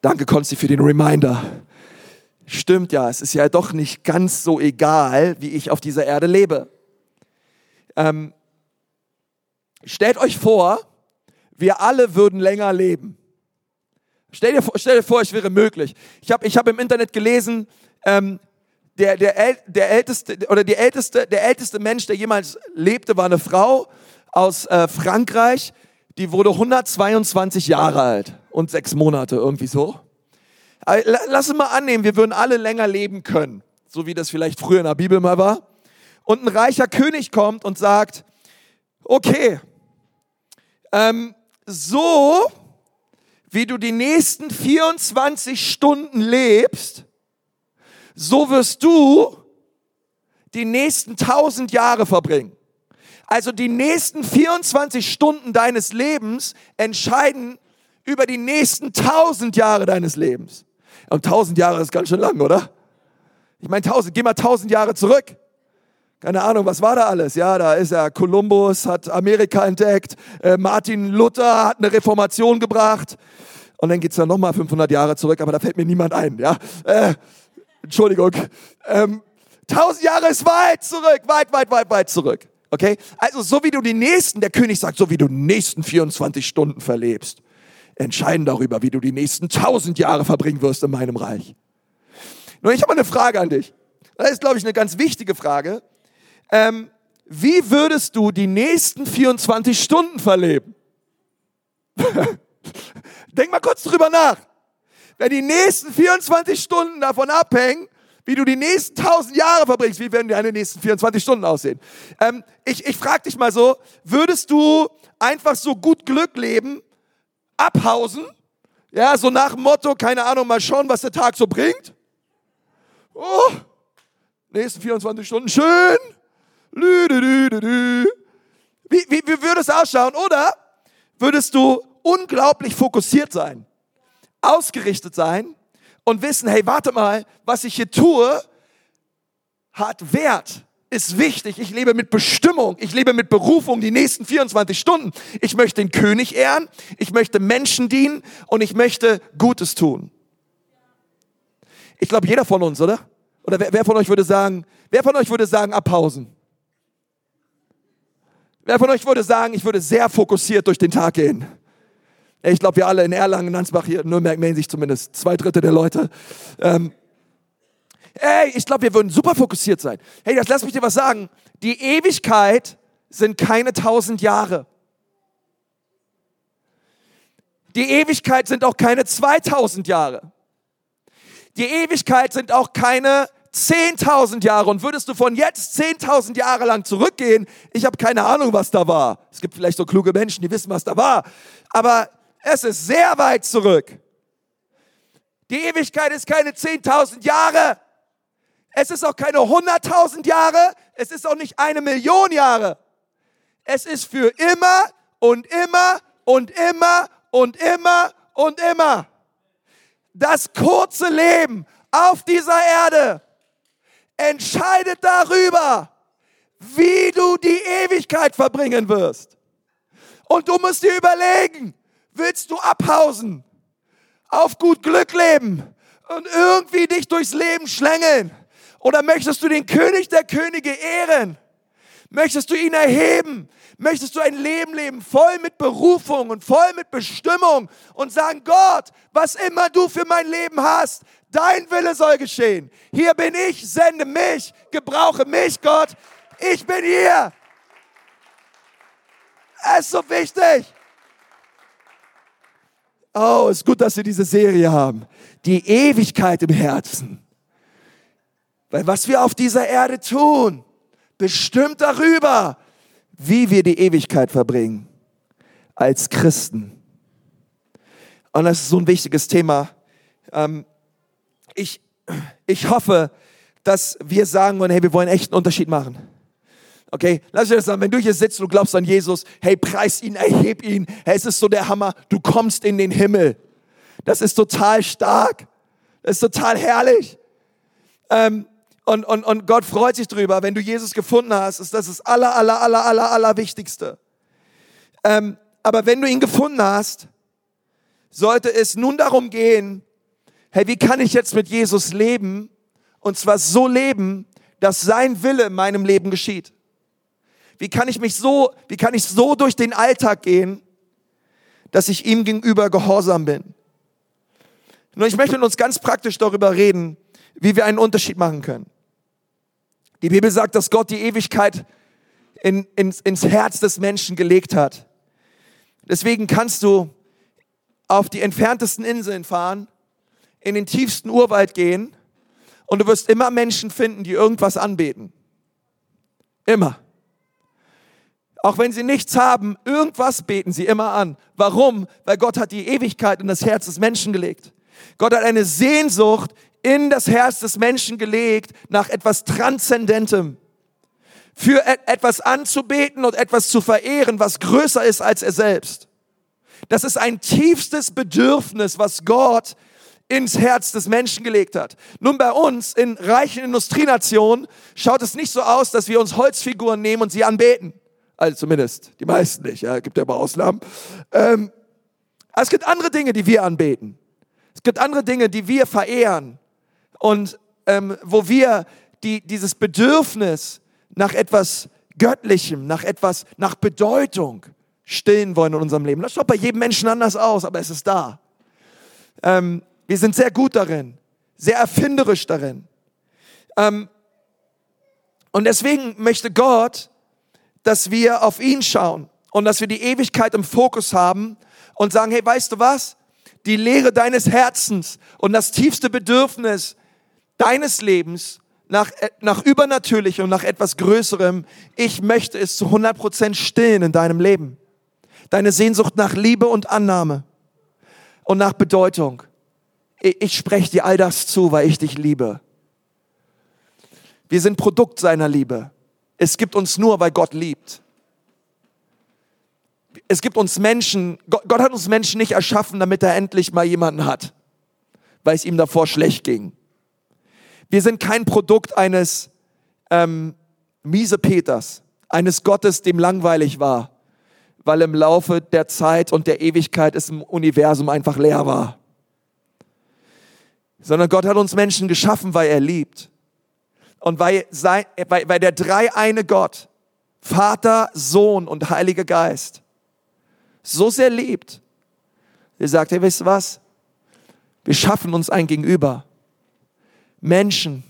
Danke, Konsti, für den Reminder. Stimmt ja, es ist ja doch nicht ganz so egal, wie ich auf dieser Erde lebe. Ähm, stellt euch vor, wir alle würden länger leben. Stell dir, vor, stell dir vor, es wäre möglich. Ich habe ich hab im Internet gelesen, ähm, der, der, der älteste oder die älteste, der älteste Mensch, der jemals lebte, war eine Frau aus äh, Frankreich. Die wurde 122 Jahre alt und sechs Monate, irgendwie so. Äh, lass uns mal annehmen, wir würden alle länger leben können, so wie das vielleicht früher in der Bibel mal war. Und ein reicher König kommt und sagt, okay, ähm, so wie du die nächsten 24 Stunden lebst, so wirst du die nächsten 1000 Jahre verbringen. Also die nächsten 24 Stunden deines Lebens entscheiden über die nächsten 1000 Jahre deines Lebens. Und 1000 Jahre ist ganz schön lang, oder? Ich meine 1000, geh mal 1000 Jahre zurück. Keine Ahnung, was war da alles? Ja, da ist er. Kolumbus hat Amerika entdeckt. Äh, Martin Luther hat eine Reformation gebracht. Und dann geht's dann nochmal 500 Jahre zurück, aber da fällt mir niemand ein. Ja, äh, Entschuldigung. Ähm, 1000 Jahre ist weit zurück, weit, weit, weit, weit zurück. Okay? Also so wie du die nächsten, der König sagt, so wie du die nächsten 24 Stunden verlebst, entscheiden darüber, wie du die nächsten 1000 Jahre verbringen wirst in meinem Reich. Nur ich habe eine Frage an dich. Das ist, glaube ich, eine ganz wichtige Frage. Ähm, wie würdest du die nächsten 24 Stunden verleben? Denk mal kurz drüber nach. Wenn die nächsten 24 Stunden davon abhängen, wie du die nächsten 1000 Jahre verbringst, wie werden deine nächsten 24 Stunden aussehen? Ähm, ich ich frage dich mal so, würdest du einfach so gut Glück leben, abhausen? Ja, so nach Motto, keine Ahnung, mal schauen, was der Tag so bringt. Oh, nächsten 24 Stunden, schön. Lü, lü, lü, lü. Wie, wie, wie würde es ausschauen? Oder würdest du unglaublich fokussiert sein, ausgerichtet sein und wissen, hey, warte mal, was ich hier tue, hat Wert, ist wichtig. Ich lebe mit Bestimmung, ich lebe mit Berufung die nächsten 24 Stunden. Ich möchte den König ehren, ich möchte Menschen dienen und ich möchte Gutes tun. Ich glaube, jeder von uns, oder? Oder wer, wer von euch würde sagen, wer von euch würde sagen, abpausen? Wer von euch würde sagen, ich würde sehr fokussiert durch den Tag gehen? Ich glaube, wir alle in Erlangen, Ansbach, hier in Nürnberg melden sich zumindest zwei Drittel der Leute. Ähm, ey, ich glaube, wir würden super fokussiert sein. Hey, das lass mich dir was sagen. Die Ewigkeit sind keine tausend Jahre. Die Ewigkeit sind auch keine 2000 Jahre. Die Ewigkeit sind auch keine 10.000 Jahre und würdest du von jetzt 10.000 Jahre lang zurückgehen, ich habe keine Ahnung, was da war. Es gibt vielleicht so kluge Menschen, die wissen, was da war. Aber es ist sehr weit zurück. Die Ewigkeit ist keine 10.000 Jahre. Es ist auch keine 100.000 Jahre. Es ist auch nicht eine Million Jahre. Es ist für immer und immer und immer und immer und immer. Das kurze Leben auf dieser Erde entscheidet darüber, wie du die Ewigkeit verbringen wirst. Und du musst dir überlegen, Willst du abhausen, auf gut Glück leben und irgendwie dich durchs Leben schlängeln? Oder möchtest du den König der Könige ehren? Möchtest du ihn erheben? Möchtest du ein Leben leben, voll mit Berufung und voll mit Bestimmung und sagen, Gott, was immer du für mein Leben hast, dein Wille soll geschehen. Hier bin ich, sende mich, gebrauche mich, Gott. Ich bin hier. Es ist so wichtig. Oh, ist gut, dass wir diese Serie haben. Die Ewigkeit im Herzen. Weil was wir auf dieser Erde tun, bestimmt darüber, wie wir die Ewigkeit verbringen. Als Christen. Und das ist so ein wichtiges Thema. Ähm, ich, ich hoffe, dass wir sagen wollen, hey, wir wollen echt einen Unterschied machen. Okay, lass mich das sagen, wenn du hier sitzt und glaubst an Jesus, hey, preis ihn, erheb ihn, hey, es ist so der Hammer, du kommst in den Himmel. Das ist total stark, das ist total herrlich. Ähm, und, und, und Gott freut sich drüber, wenn du Jesus gefunden hast, ist das das aller, aller, aller, aller, aller Wichtigste. Ähm, aber wenn du ihn gefunden hast, sollte es nun darum gehen, hey, wie kann ich jetzt mit Jesus leben? Und zwar so leben, dass sein Wille in meinem Leben geschieht. Wie kann ich mich so, wie kann ich so durch den Alltag gehen, dass ich ihm gegenüber gehorsam bin? Nur ich möchte mit uns ganz praktisch darüber reden, wie wir einen Unterschied machen können. Die Bibel sagt, dass Gott die Ewigkeit in, ins, ins Herz des Menschen gelegt hat. Deswegen kannst du auf die entferntesten Inseln fahren, in den tiefsten Urwald gehen und du wirst immer Menschen finden, die irgendwas anbeten. Immer. Auch wenn sie nichts haben, irgendwas beten sie immer an. Warum? Weil Gott hat die Ewigkeit in das Herz des Menschen gelegt. Gott hat eine Sehnsucht in das Herz des Menschen gelegt nach etwas Transzendentem. Für etwas anzubeten und etwas zu verehren, was größer ist als er selbst. Das ist ein tiefstes Bedürfnis, was Gott ins Herz des Menschen gelegt hat. Nun bei uns in reichen Industrienationen schaut es nicht so aus, dass wir uns Holzfiguren nehmen und sie anbeten. Also zumindest die meisten nicht, ja, gibt ja aber Ausnahmen. Ähm, es gibt andere Dinge, die wir anbeten. Es gibt andere Dinge, die wir verehren und ähm, wo wir die, dieses Bedürfnis nach etwas Göttlichem, nach etwas, nach Bedeutung stillen wollen in unserem Leben. Das schaut bei jedem Menschen anders aus, aber es ist da. Ähm, wir sind sehr gut darin, sehr erfinderisch darin. Ähm, und deswegen möchte Gott dass wir auf ihn schauen und dass wir die Ewigkeit im Fokus haben und sagen, hey, weißt du was? Die Lehre deines Herzens und das tiefste Bedürfnis deines Lebens nach, äh, nach Übernatürlichem und nach etwas Größerem, ich möchte es zu 100% stillen in deinem Leben. Deine Sehnsucht nach Liebe und Annahme und nach Bedeutung. Ich, ich spreche dir all das zu, weil ich dich liebe. Wir sind Produkt seiner Liebe. Es gibt uns nur, weil Gott liebt. Es gibt uns Menschen, Gott, Gott hat uns Menschen nicht erschaffen, damit er endlich mal jemanden hat, weil es ihm davor schlecht ging. Wir sind kein Produkt eines ähm, miese Peters, eines Gottes, dem langweilig war, weil im Laufe der Zeit und der Ewigkeit es im Universum einfach leer war. Sondern Gott hat uns Menschen geschaffen, weil er liebt. Und weil, sein, weil, weil der dreieine Gott, Vater, Sohn und Heiliger Geist, so sehr liebt, er sagt, hey, wisst ihr was? Wir schaffen uns ein Gegenüber. Menschen.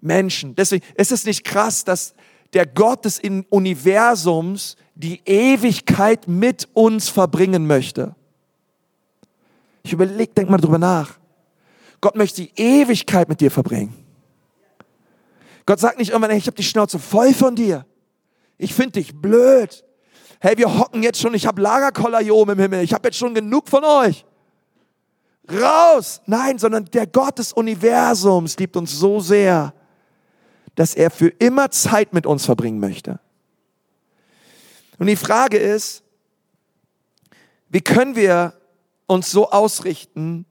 Menschen. Deswegen ist es nicht krass, dass der Gott des Universums die Ewigkeit mit uns verbringen möchte. Ich überlege, denk mal drüber nach. Gott möchte die Ewigkeit mit dir verbringen. Gott sagt nicht irgendwann, hey, ich habe die Schnauze voll von dir. Ich finde dich blöd. Hey, wir hocken jetzt schon, ich habe Lagerkoller hier oben im Himmel. Ich habe jetzt schon genug von euch. Raus! Nein, sondern der Gott des Universums liebt uns so sehr, dass er für immer Zeit mit uns verbringen möchte. Und die Frage ist, wie können wir uns so ausrichten,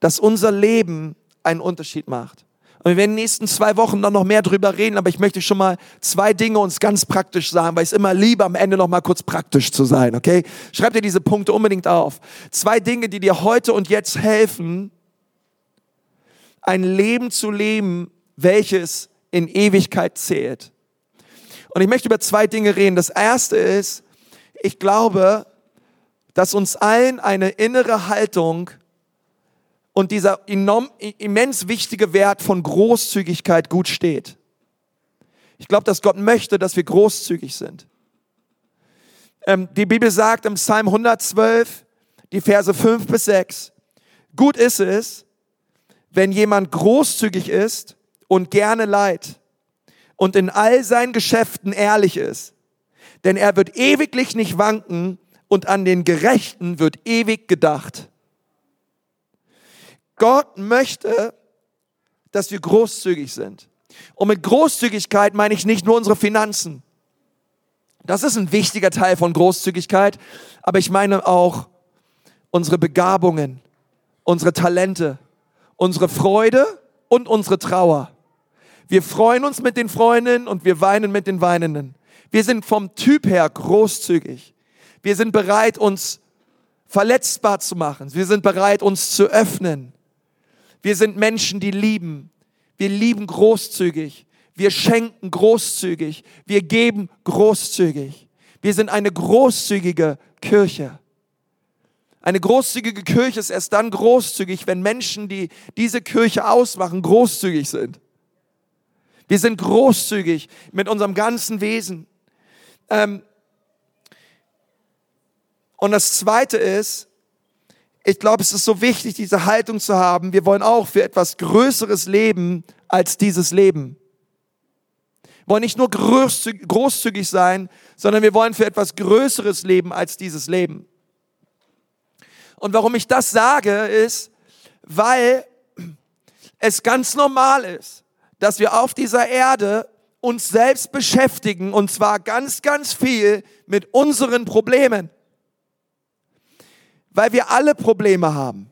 dass unser Leben einen Unterschied macht? Und wir werden in den nächsten zwei Wochen dann noch mehr drüber reden, aber ich möchte schon mal zwei Dinge uns ganz praktisch sagen, weil ich es immer liebe, am Ende noch mal kurz praktisch zu sein, okay? Schreib dir diese Punkte unbedingt auf. Zwei Dinge, die dir heute und jetzt helfen, ein Leben zu leben, welches in Ewigkeit zählt. Und ich möchte über zwei Dinge reden. Das erste ist, ich glaube, dass uns allen eine innere Haltung und dieser enorm, immens wichtige Wert von Großzügigkeit gut steht. Ich glaube, dass Gott möchte, dass wir großzügig sind. Ähm, die Bibel sagt im Psalm 112, die Verse 5 bis 6, gut ist es, wenn jemand großzügig ist und gerne leid und in all seinen Geschäften ehrlich ist. Denn er wird ewiglich nicht wanken und an den Gerechten wird ewig gedacht. Gott möchte, dass wir großzügig sind. Und mit Großzügigkeit meine ich nicht nur unsere Finanzen. Das ist ein wichtiger Teil von Großzügigkeit, aber ich meine auch unsere Begabungen, unsere Talente, unsere Freude und unsere Trauer. Wir freuen uns mit den Freundinnen und wir weinen mit den Weinenden. Wir sind vom Typ her großzügig. Wir sind bereit, uns verletzbar zu machen. Wir sind bereit, uns zu öffnen. Wir sind Menschen, die lieben. Wir lieben großzügig. Wir schenken großzügig. Wir geben großzügig. Wir sind eine großzügige Kirche. Eine großzügige Kirche ist erst dann großzügig, wenn Menschen, die diese Kirche ausmachen, großzügig sind. Wir sind großzügig mit unserem ganzen Wesen. Ähm und das Zweite ist, ich glaube, es ist so wichtig, diese Haltung zu haben. Wir wollen auch für etwas Größeres leben als dieses Leben. Wir wollen nicht nur großzügig sein, sondern wir wollen für etwas Größeres leben als dieses Leben. Und warum ich das sage, ist, weil es ganz normal ist, dass wir auf dieser Erde uns selbst beschäftigen und zwar ganz, ganz viel mit unseren Problemen weil wir alle Probleme haben.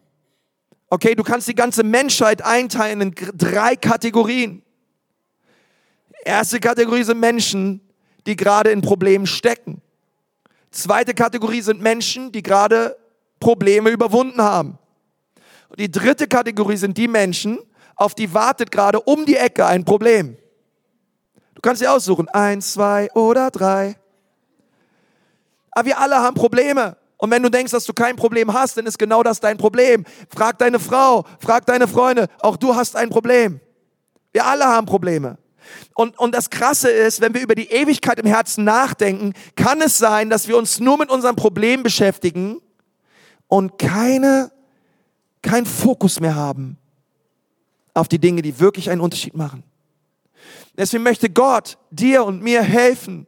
Okay, du kannst die ganze Menschheit einteilen in drei Kategorien. Erste Kategorie sind Menschen, die gerade in Problemen stecken. Zweite Kategorie sind Menschen, die gerade Probleme überwunden haben. Und die dritte Kategorie sind die Menschen, auf die wartet gerade um die Ecke ein Problem. Du kannst dir aussuchen, eins, zwei oder drei. Aber wir alle haben Probleme. Und wenn du denkst, dass du kein Problem hast, dann ist genau das dein Problem. Frag deine Frau, frag deine Freunde, auch du hast ein Problem. Wir alle haben Probleme. Und, und das Krasse ist, wenn wir über die Ewigkeit im Herzen nachdenken, kann es sein, dass wir uns nur mit unserem Problem beschäftigen und keine, kein Fokus mehr haben auf die Dinge, die wirklich einen Unterschied machen. Deswegen möchte Gott dir und mir helfen,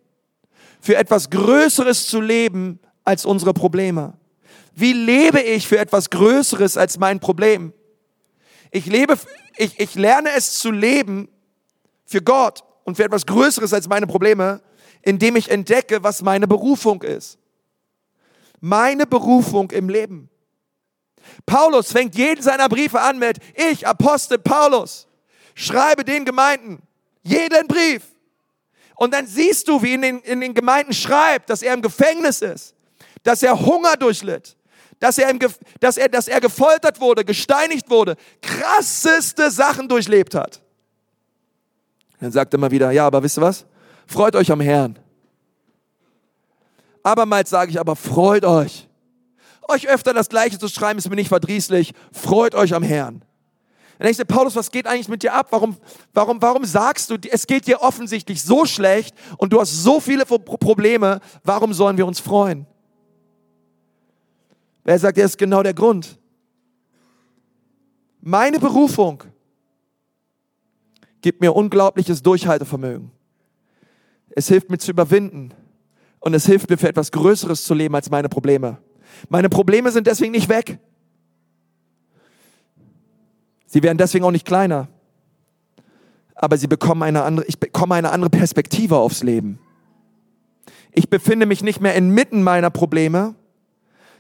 für etwas Größeres zu leben als unsere Probleme. Wie lebe ich für etwas Größeres als mein Problem? Ich lebe, ich, ich lerne es zu leben für Gott und für etwas Größeres als meine Probleme, indem ich entdecke, was meine Berufung ist. Meine Berufung im Leben. Paulus fängt jeden seiner Briefe an mit, ich, Apostel Paulus, schreibe den Gemeinden jeden Brief. Und dann siehst du, wie in den, in den Gemeinden schreibt, dass er im Gefängnis ist, dass er Hunger durchlitt, dass er, im, dass, er, dass er gefoltert wurde, gesteinigt wurde, krasseste Sachen durchlebt hat. Dann sagt er mal wieder, ja, aber wisst ihr was? Freut euch am Herrn. Abermals sage ich aber, freut euch. Euch öfter das Gleiche zu schreiben, ist mir nicht verdrießlich. Freut euch am Herrn. Dann denkst du, Paulus, was geht eigentlich mit dir ab? Warum, warum, warum sagst du, es geht dir offensichtlich so schlecht und du hast so viele Probleme, warum sollen wir uns freuen? Wer sagt, das ist genau der Grund. Meine Berufung gibt mir unglaubliches Durchhaltevermögen. Es hilft mir zu überwinden und es hilft mir für etwas Größeres zu leben als meine Probleme. Meine Probleme sind deswegen nicht weg. Sie werden deswegen auch nicht kleiner. Aber sie bekommen eine andere, ich bekomme eine andere Perspektive aufs Leben. Ich befinde mich nicht mehr inmitten meiner Probleme,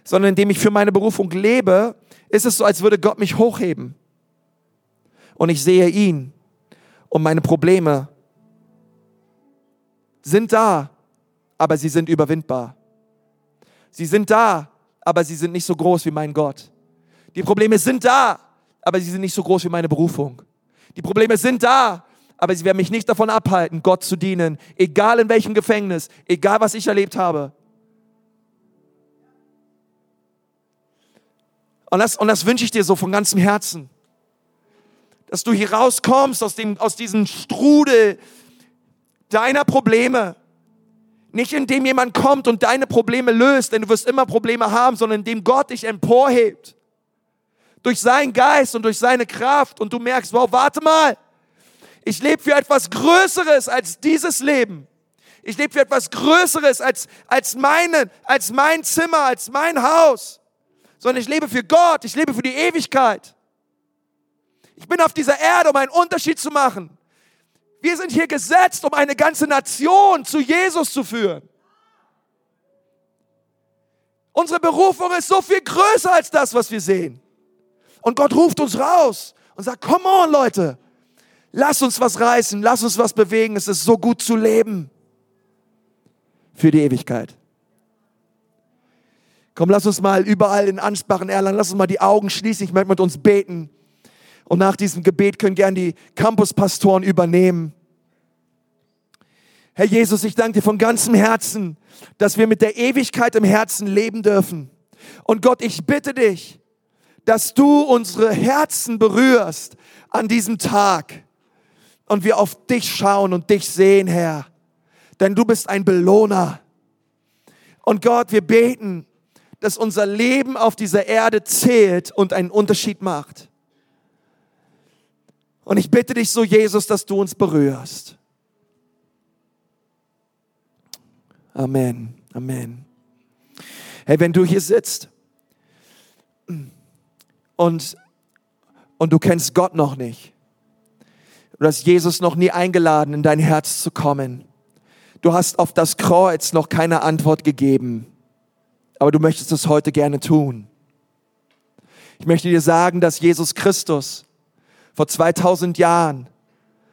sondern indem ich für meine Berufung lebe, ist es so, als würde Gott mich hochheben. Und ich sehe ihn und meine Probleme sind da, aber sie sind überwindbar. Sie sind da, aber sie sind nicht so groß wie mein Gott. Die Probleme sind da, aber sie sind nicht so groß wie meine Berufung. Die Probleme sind da, aber sie werden mich nicht davon abhalten, Gott zu dienen, egal in welchem Gefängnis, egal was ich erlebt habe. Und das, und das wünsche ich dir so von ganzem Herzen dass du hier rauskommst aus, dem, aus diesem Strudel deiner Probleme. Nicht indem jemand kommt und deine Probleme löst, denn du wirst immer Probleme haben, sondern indem Gott dich emporhebt. Durch seinen Geist und durch seine Kraft und du merkst, wow, warte mal, ich lebe für etwas Größeres als dieses Leben. Ich lebe für etwas Größeres als, als, meine, als mein Zimmer, als mein Haus, sondern ich lebe für Gott, ich lebe für die Ewigkeit. Ich bin auf dieser Erde, um einen Unterschied zu machen. Wir sind hier gesetzt, um eine ganze Nation zu Jesus zu führen. Unsere Berufung ist so viel größer als das, was wir sehen. Und Gott ruft uns raus und sagt, come on Leute, lass uns was reißen, lass uns was bewegen, es ist so gut zu leben für die Ewigkeit. Komm, lass uns mal überall in Ansprachen erlernen, lass uns mal die Augen schließen, ich möchte mit uns beten. Und nach diesem Gebet können gern die Campuspastoren übernehmen. Herr Jesus, ich danke dir von ganzem Herzen, dass wir mit der Ewigkeit im Herzen leben dürfen. Und Gott, ich bitte dich, dass du unsere Herzen berührst an diesem Tag und wir auf dich schauen und dich sehen, Herr. Denn du bist ein Belohner. Und Gott, wir beten, dass unser Leben auf dieser Erde zählt und einen Unterschied macht. Und ich bitte dich so, Jesus, dass du uns berührst. Amen. Amen. Hey, wenn du hier sitzt und, und du kennst Gott noch nicht, du hast Jesus noch nie eingeladen, in dein Herz zu kommen, du hast auf das Kreuz noch keine Antwort gegeben, aber du möchtest es heute gerne tun. Ich möchte dir sagen, dass Jesus Christus vor 2000 Jahren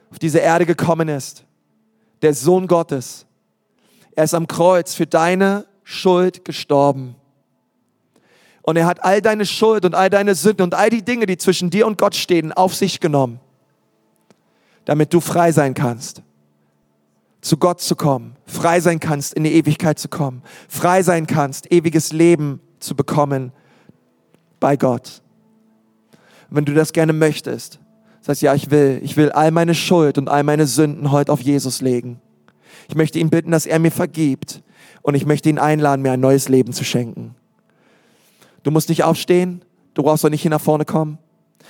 auf diese Erde gekommen ist, der Sohn Gottes. Er ist am Kreuz für deine Schuld gestorben. Und er hat all deine Schuld und all deine Sünden und all die Dinge, die zwischen dir und Gott stehen, auf sich genommen, damit du frei sein kannst, zu Gott zu kommen, frei sein kannst, in die Ewigkeit zu kommen, frei sein kannst, ewiges Leben zu bekommen bei Gott. Wenn du das gerne möchtest, Sagst, ja, ich will, ich will all meine Schuld und all meine Sünden heute auf Jesus legen. Ich möchte ihn bitten, dass er mir vergibt. Und ich möchte ihn einladen, mir ein neues Leben zu schenken. Du musst nicht aufstehen. Du brauchst doch nicht hier nach vorne kommen.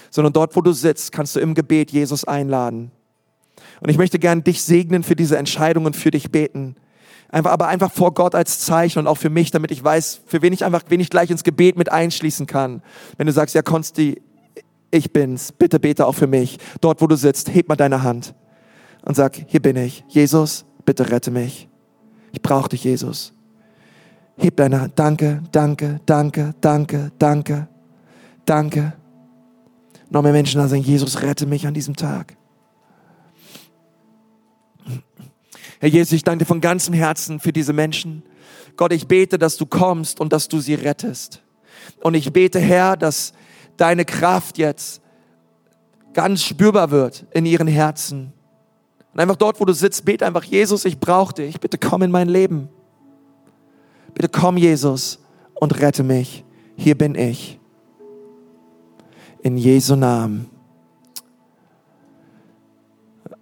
Sondern dort, wo du sitzt, kannst du im Gebet Jesus einladen. Und ich möchte gern dich segnen für diese Entscheidung und für dich beten. Einfach, aber einfach vor Gott als Zeichen und auch für mich, damit ich weiß, für wen ich einfach, wen ich gleich ins Gebet mit einschließen kann. Wenn du sagst, ja, Konsti, ich bin's, bitte bete auch für mich. Dort, wo du sitzt, heb mal deine Hand und sag, hier bin ich. Jesus, bitte rette mich. Ich brauche dich, Jesus. Heb deine Hand. Danke, danke, danke, danke, danke, danke. Noch mehr Menschen da sagen, Jesus, rette mich an diesem Tag. Herr Jesus, ich danke dir von ganzem Herzen für diese Menschen. Gott, ich bete, dass du kommst und dass du sie rettest. Und ich bete, Herr, dass deine Kraft jetzt ganz spürbar wird in ihren Herzen. Und einfach dort, wo du sitzt, bete einfach, Jesus, ich brauche dich. Bitte komm in mein Leben. Bitte komm, Jesus, und rette mich. Hier bin ich. In Jesu Namen.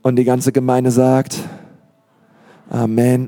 Und die ganze Gemeinde sagt, Amen.